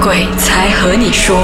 鬼才和你说，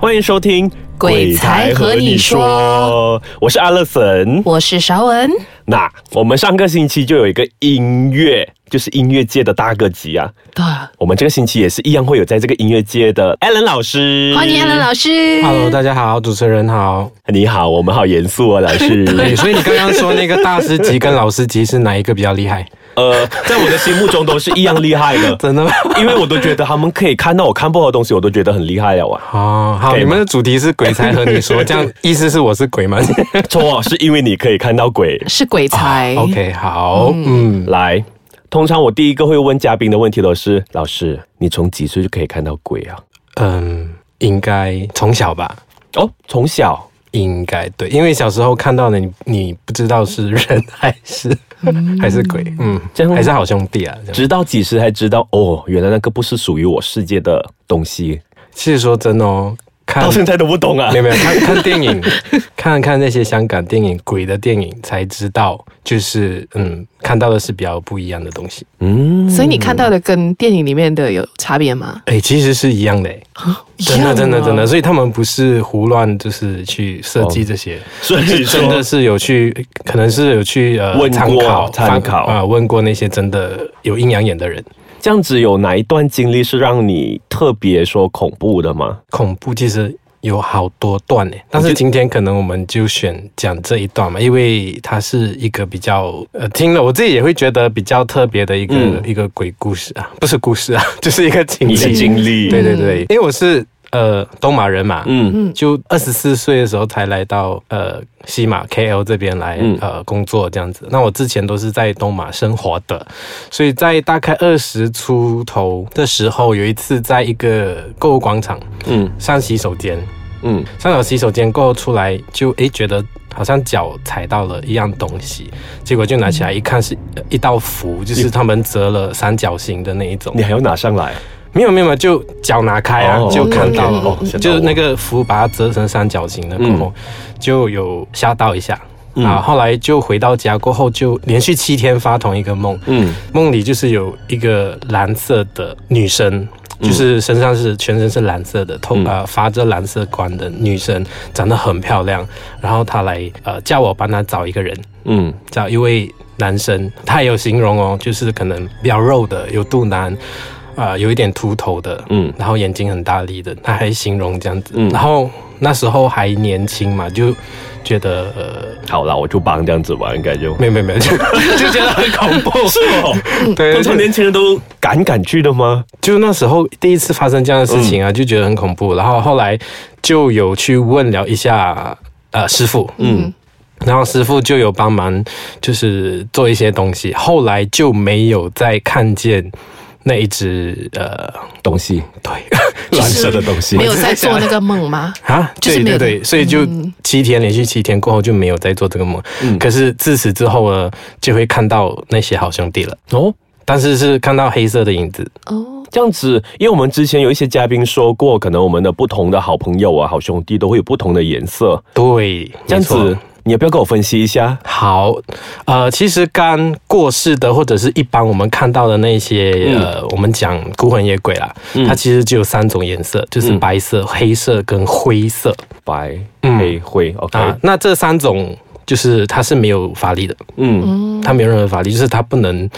欢迎收听《鬼才和你说》，我是阿乐森。我是韶文。那我们上个星期就有一个音乐，就是音乐界的大哥级啊。对，我们这个星期也是一样会有在这个音乐界的 Alan 老师，欢迎 Alan 老师。Hello，大家好，主持人好。你好，我们好严肃哦，老师。对，所以你刚刚说那个大师级跟老师级是哪一个比较厉害？呃，在我的心目中都是一样厉害的，真的吗？因为我都觉得他们可以看到我看不到的东西，我都觉得很厉害了啊。哦，好，你们的主题是鬼才和你说，这样意思是我是鬼吗错，是因为你可以看到鬼。是鬼才。？OK，好，嗯，来，通常我第一个会问嘉宾的问题都是：老师，你从几岁就可以看到鬼啊？嗯，应该从小吧，哦，从小。应该对，因为小时候看到的你，你不知道是人还是还是鬼，嗯，这样还是好兄弟啊。直到几时才知道哦，原来那个不是属于我世界的东西，其实说真的哦，看到现在都不懂啊没。有没有看看电影，看看那些香港电影、鬼的电影，才知道就是嗯，看到的是比较不一样的东西。嗯，所以你看到的跟电影里面的有差别吗？哎，其实是一样的，哎真的真的真的，所以他们不是胡乱就是去设计这些，所以真的是有去，可能是有去呃参考参考啊、问过那些真的有阴阳眼的人。这样子有哪一段经历是让你特别说恐怖的吗？恐怖其实有好多段呢，但是今天可能我们就选讲这一段嘛，因为它是一个比较呃，听了我自己也会觉得比较特别的一个、嗯一个鬼故事啊，不是故事啊，就是一个经历。经历，对对对，因为我是呃东马人嘛，嗯。嗯。就二十四岁的时候才来到呃西马 KL 这边来、嗯。呃工作这样子。那我之前都是在东马生活的，所以在大概二十出头的时候，有一次在一个购物广场嗯。上洗手间，嗯。上了洗手间过后出来就诶觉得。好像脚踩到了一样东西，结果就拿起来一看是呃一道符，就是他们折了三角形的那一种。你。还要拿上来，没有没有，就脚拿开啊，哦就看到了，哦吓到就是那个符把它折成三角形的过后，就有吓到一下。嗯。啊，后来就回到家过后，就连续七天发同一个梦，嗯。梦里就是有一个蓝色的女生，就是身上是全身是蓝色的，头嗯。呃发着蓝色光的女生，长得很漂亮。然后她来呃叫我帮她找一个人，嗯。找一位男生，他也有形容哦，就是可能比较肉的，有肚腩，啊、有一点秃头的，嗯然后眼睛很大力的，他还形容这样子。嗯然后那时候还年轻嘛，就觉得呃，好啦，我就帮这样子吧，应该就没有没有没有，就 就觉得很恐怖。是哦。对，通常年轻人都敢敢去的吗？就那时候第一次发生这样的事情啊，就觉得很恐怖。然后后来就有去问了一下呃师傅，嗯然后师傅就有帮忙，就是做一些东西。后来就没有再看见那一只呃，东西，对 蓝色的东西没有在做那个梦吗？啊，就是对对对，所以就七天连续七天过后就没有再做这个梦。嗯可是自此之后呢，就会看到那些好兄弟了，哦。但是是看到黑色的影子。哦，这样子，因为我们之前有一些嘉宾说过，可能我们的不同的好朋友啊、好兄弟都会有不同的颜色。对，这样子，你要不要跟我分析一下？好，呃，其实刚过世的或者是一般我们看到的那些，嗯。呃，我们讲孤魂野鬼啦，嗯。它其实只有三种颜色，就是嗯。白色、黑色跟灰色。白、嗯。黑、灰，OK，啊。那这三种就是它是没有法力的，嗯它没有任何法力，就是它不能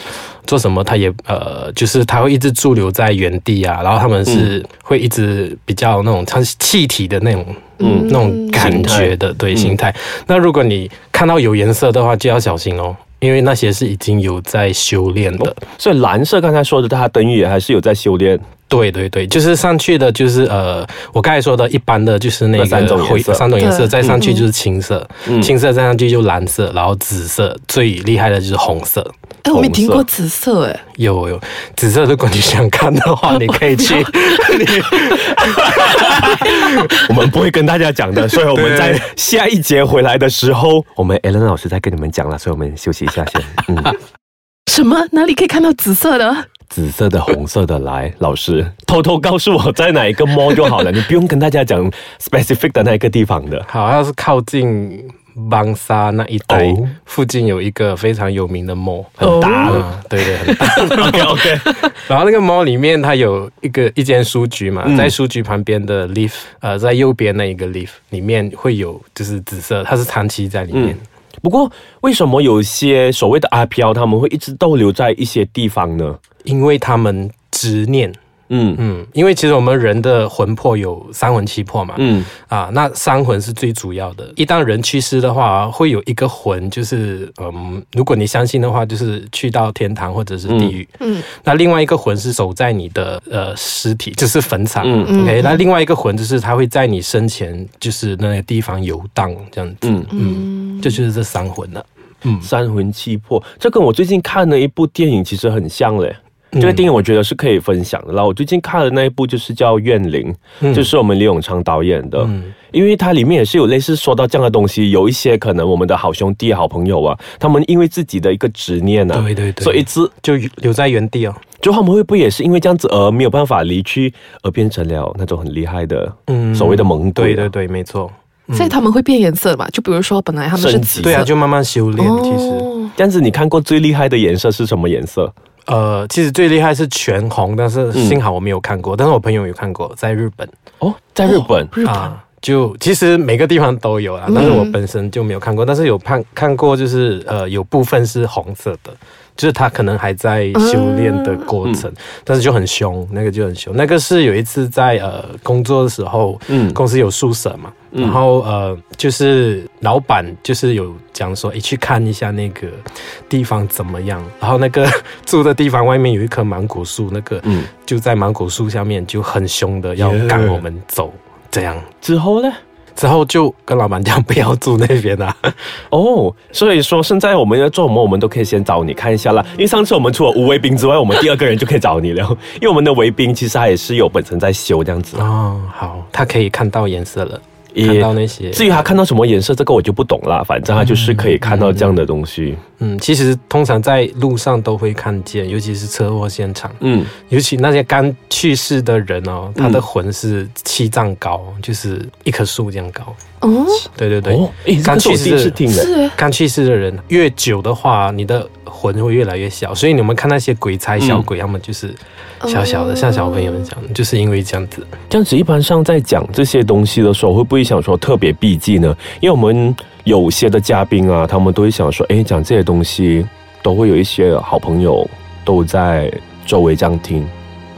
做什么，它也呃，就是它会一直驻留在原地啊，然后他们是会一直比较那种它是气体的那种。嗯那种感觉的对嗯形态。那如果你看到有颜色的话，就要小心哦，因为那些是已经有在修炼的。所以蓝色刚才说的，它等于也还是有在修炼。对对对，就是上去的，就是呃，我刚才说的一般的就是那个三种色三种颜色，再上去就是青色，嗯青色再上去就蓝色，然后紫色，最厉害的就是红色。哎，我没听过紫色，哎，有有，紫色如果你想看的话，你可以去。我们不会跟大家讲的，所以我们在下一节回来的时候，我们 Alan 老师再跟你们讲了，所以我们休息一下先。嗯，什么？哪里可以看到紫色的？紫色的、红色的，来，老师偷偷告诉我在哪一个 mall 就好了，你不用跟大家讲 specific 的那一个地方的。好，要是靠近邦沙那一带、哦附近有一个非常有名的 mall，很大了啊，对对，很大。OK OK，然后那个 mall 里面它有一个一间书局嘛，嗯在书局旁边的 leaf，呃，在右边那一个 leaf 里面会有就是紫色，它是长期在里面。嗯不过为什么有些所谓的阿飘他们会一直逗留在一些地方呢？因为他们执念，嗯嗯，因为其实我们人的魂魄有三魂七魄嘛，嗯啊，那三魂是最主要的。一旦人去世的话，会有一个魂，就是嗯，如果你相信的话，就是去到天堂或者是地狱。嗯那另外一个魂是守在你的呃尸体，就是坟场。嗯 OK，那另外一个魂就是它会在你生前就是那个地方游荡这样子。嗯，嗯，这就是这三魂了。嗯，三魂七魄，这跟我最近看的一部电影其实很像嘞。嗯这个电影我觉得是可以分享的。然后我最近看的那一部就是叫《怨灵》，嗯就是我们李永昌导演的。嗯因为它里面也是有类似说到这样的东西，有一些可能我们的好兄弟、好朋友啊，他们因为自己的一个执念啊，对对对，所以一直就留在原地哦。就他们会不会也是因为这样子而没有办法离去，而变成了那种很厉害的，嗯所谓的猛鬼、啊？对对对，没错。所以他们会变颜色嘛？就比如说本来他们是对啊，就慢慢修炼。其实，哦这样子你看过最厉害的颜色是什么颜色？呃，其实最厉害是全红，但是嗯幸好我没有看过，但是我朋友有看过，在日本哦，在日本。日本啊。就其实每个地方都有啦，但是我本身就没有看过，但是有看看过，就是呃有部分是红色的，就是他可能还在修炼的过程，但是就很凶，那个就很凶。那个是有一次在呃工作的时候，嗯。公司有宿舍嘛，嗯。然后呃就是老板就是有讲说，诶去看一下那个地方怎么样，然后那个 住的地方外面有一棵芒果树，那个嗯，就在芒果树下面就很凶的要赶我们走，这样。之后呢？之后就跟老板讲不要住那边啊。哦，所以说现在我们要做什么，我们都可以先找你看一下啦。因为上次我们除了吴卫兵之外，我们第二个人就可以找你了。因为我们的卫兵其实他也是有本身在修这样子，哦，好，他可以看到颜色了，也看到那些。至于他看到什么颜色，这个我就不懂了。反正他就是可以看到这样的东西。嗯，其实通常在路上都会看见，尤其是车祸现场，嗯，尤其那些刚去世的人哦，他的魂是七丈高，就是一棵树这样高。哦，对对对，刚去世的听的。是刚去世的人越久的话，你的魂会越来越小，所以你们看那些鬼差小鬼，他们就是小小的，哦像小朋友这样，就是因为这样子。这样子，一般上在讲这些东西的时候，会不会想说特别避忌呢？因为我们有些的嘉宾啊，他们都会想说，哎，讲这些东西都会有一些好朋友都在周围这样听。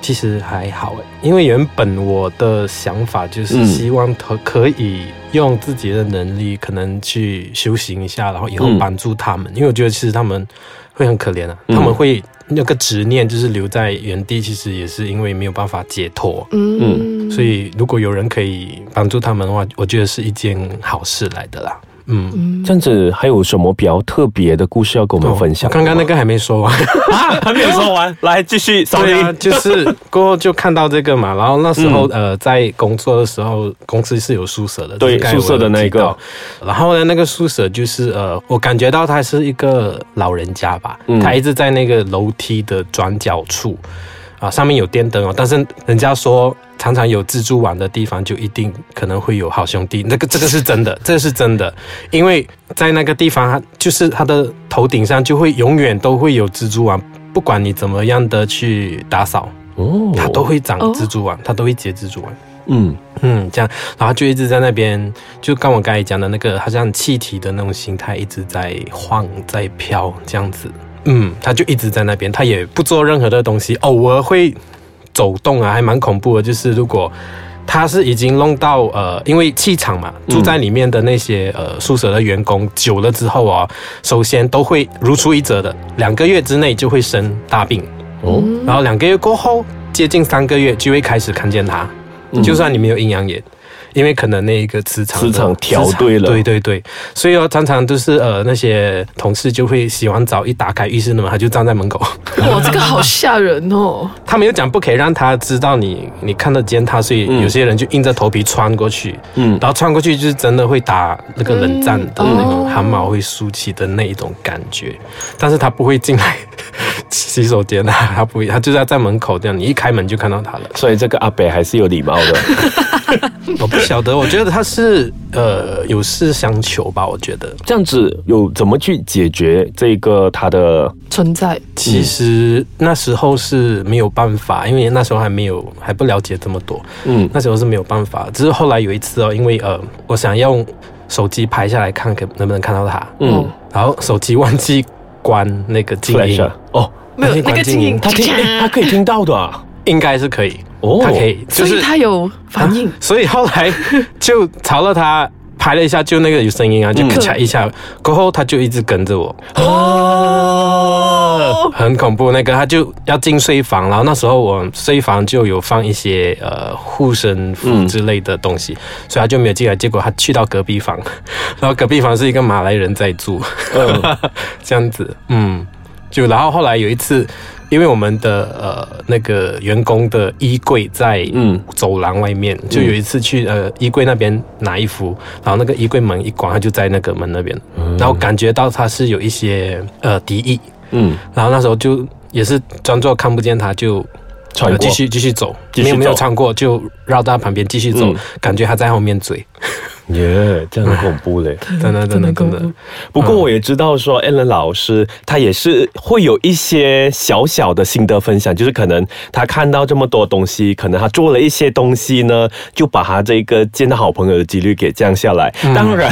其实还好诶，因为原本我的想法就是嗯希望可可以用自己的能力，可能去修行一下，然后以后嗯帮助他们。因为我觉得其实他们会很可怜啊，嗯他们会那个执念就是留在原地，其实也是因为没有办法解脱。嗯，所以如果有人可以帮助他们的话，我觉得是一件好事来的啦。嗯。嗯这样子还有什么比较特别的故事要跟我们分享哦？刚刚那个还没说完。啊，还没有说完，来继续。对啊，就是过后就看到这个嘛，然后那时候、嗯呃在工作的时候，公司是有宿舍的，对宿舍的那一个然后呢那个宿舍就是呃我感觉到他是一个老人家吧，嗯他一直在那个楼梯的转角处。啊，上面有电灯哦，但是人家说常常有蜘蛛网的地方就一定可能会有好兄弟，那个这个是真的，这个是真的，因为在那个地方，它就是他的头顶上就会永远都会有蜘蛛网，不管你怎么样的去打扫，哦。它都会长哦蜘蛛网，它都会结蜘蛛网。嗯。嗯，这样，然后就一直在那边，就刚我刚才讲的那个，好像气体的那种形态一直在晃，在飘，这样子。嗯，他就一直在那边，他也不做任何的东西，偶尔会走动啊，还蛮恐怖的。就是如果他是已经弄到呃，因为气场嘛，住在里面的那些呃宿舍的员工久了之后啊，首先都会如出一辙的，两个月之内就会生大病，哦，然后两个月过后，接近三个月就会开始看见他。嗯就算你没有阴阳眼，因为可能那一个磁场的磁场调对了。对对对，所以哦，常常都是呃那些同事就会洗完澡一打开浴室的门，他就站在门口，哇，这个好吓人哦！他们有讲不可以让他知道你你看得见他，所以嗯。有些人就硬着头皮穿过去，嗯。然后穿过去就是真的会打那个冷战的嗯那种哦。汗毛会竖起的那一种感觉，但是他不会进来洗手间啊，他不，他就在在门口这样，你一开门就看到他了。所以这个阿北还是有礼貌的。我不晓得，我觉得他是呃有事相求吧，我觉得。这样子有怎么去解决这个他的存在，其实那时候是没有办法，因为那时候还没有还不了解这么多，嗯那时候是没有办法。只是后来有一次哦，因为呃，我想用手机拍下来看，可能不能看到他，嗯然后手机忘记关那个静音，啊哦，没有那个静音，他听诶 他可以听到的。啊应该是可以，哦。他可以，就所以是他有反应。所以后来就朝了他拍了一下，就那个有声音啊，就嗯。咔嚓一下，过后他就一直跟着我，哦，很恐怖。那个他就要进睡房，然后那时候我睡房就有放一些呃护身符之类的东西，所以他就没有进来。结果他去到隔壁房，然后隔壁房是一个马来人在住，这样子，嗯，就然后后来有一次，因为我们的呃那个员工的衣柜在走廊外面，就有一次去呃衣柜那边拿衣服，然后那个衣柜门一关，他就在那个门那边，然后感觉到他是有一些呃敌意，嗯，然后那时候就也是装作看不见他，就继续继续走，继续没有没有走穿过，就绕到他旁边继续走，嗯。感觉他在后面追，耶，这样很恐怖嘞。真的真的真的。不过我也知道说，Allen 老师他也是会有一些小小的心得分享，就是可能他看到这么多东西，可能他做了一些东西呢，就把他这个见到好朋友的几率给降下来。当然，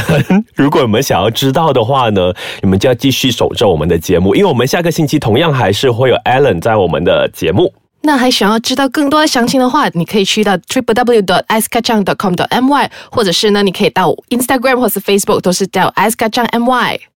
如果你们想要知道的话呢，你们就要继续守着我们的节目，因为我们下个星期同样还是会有 Allen 在我们的节目。那还想要知道更多的详情的话，你可以去到 triple w dot i c e k a c a n g dot com dot my，或者是呢，你可以到 Instagram 或是 Facebook 都是叫 i c e k a c a n g my。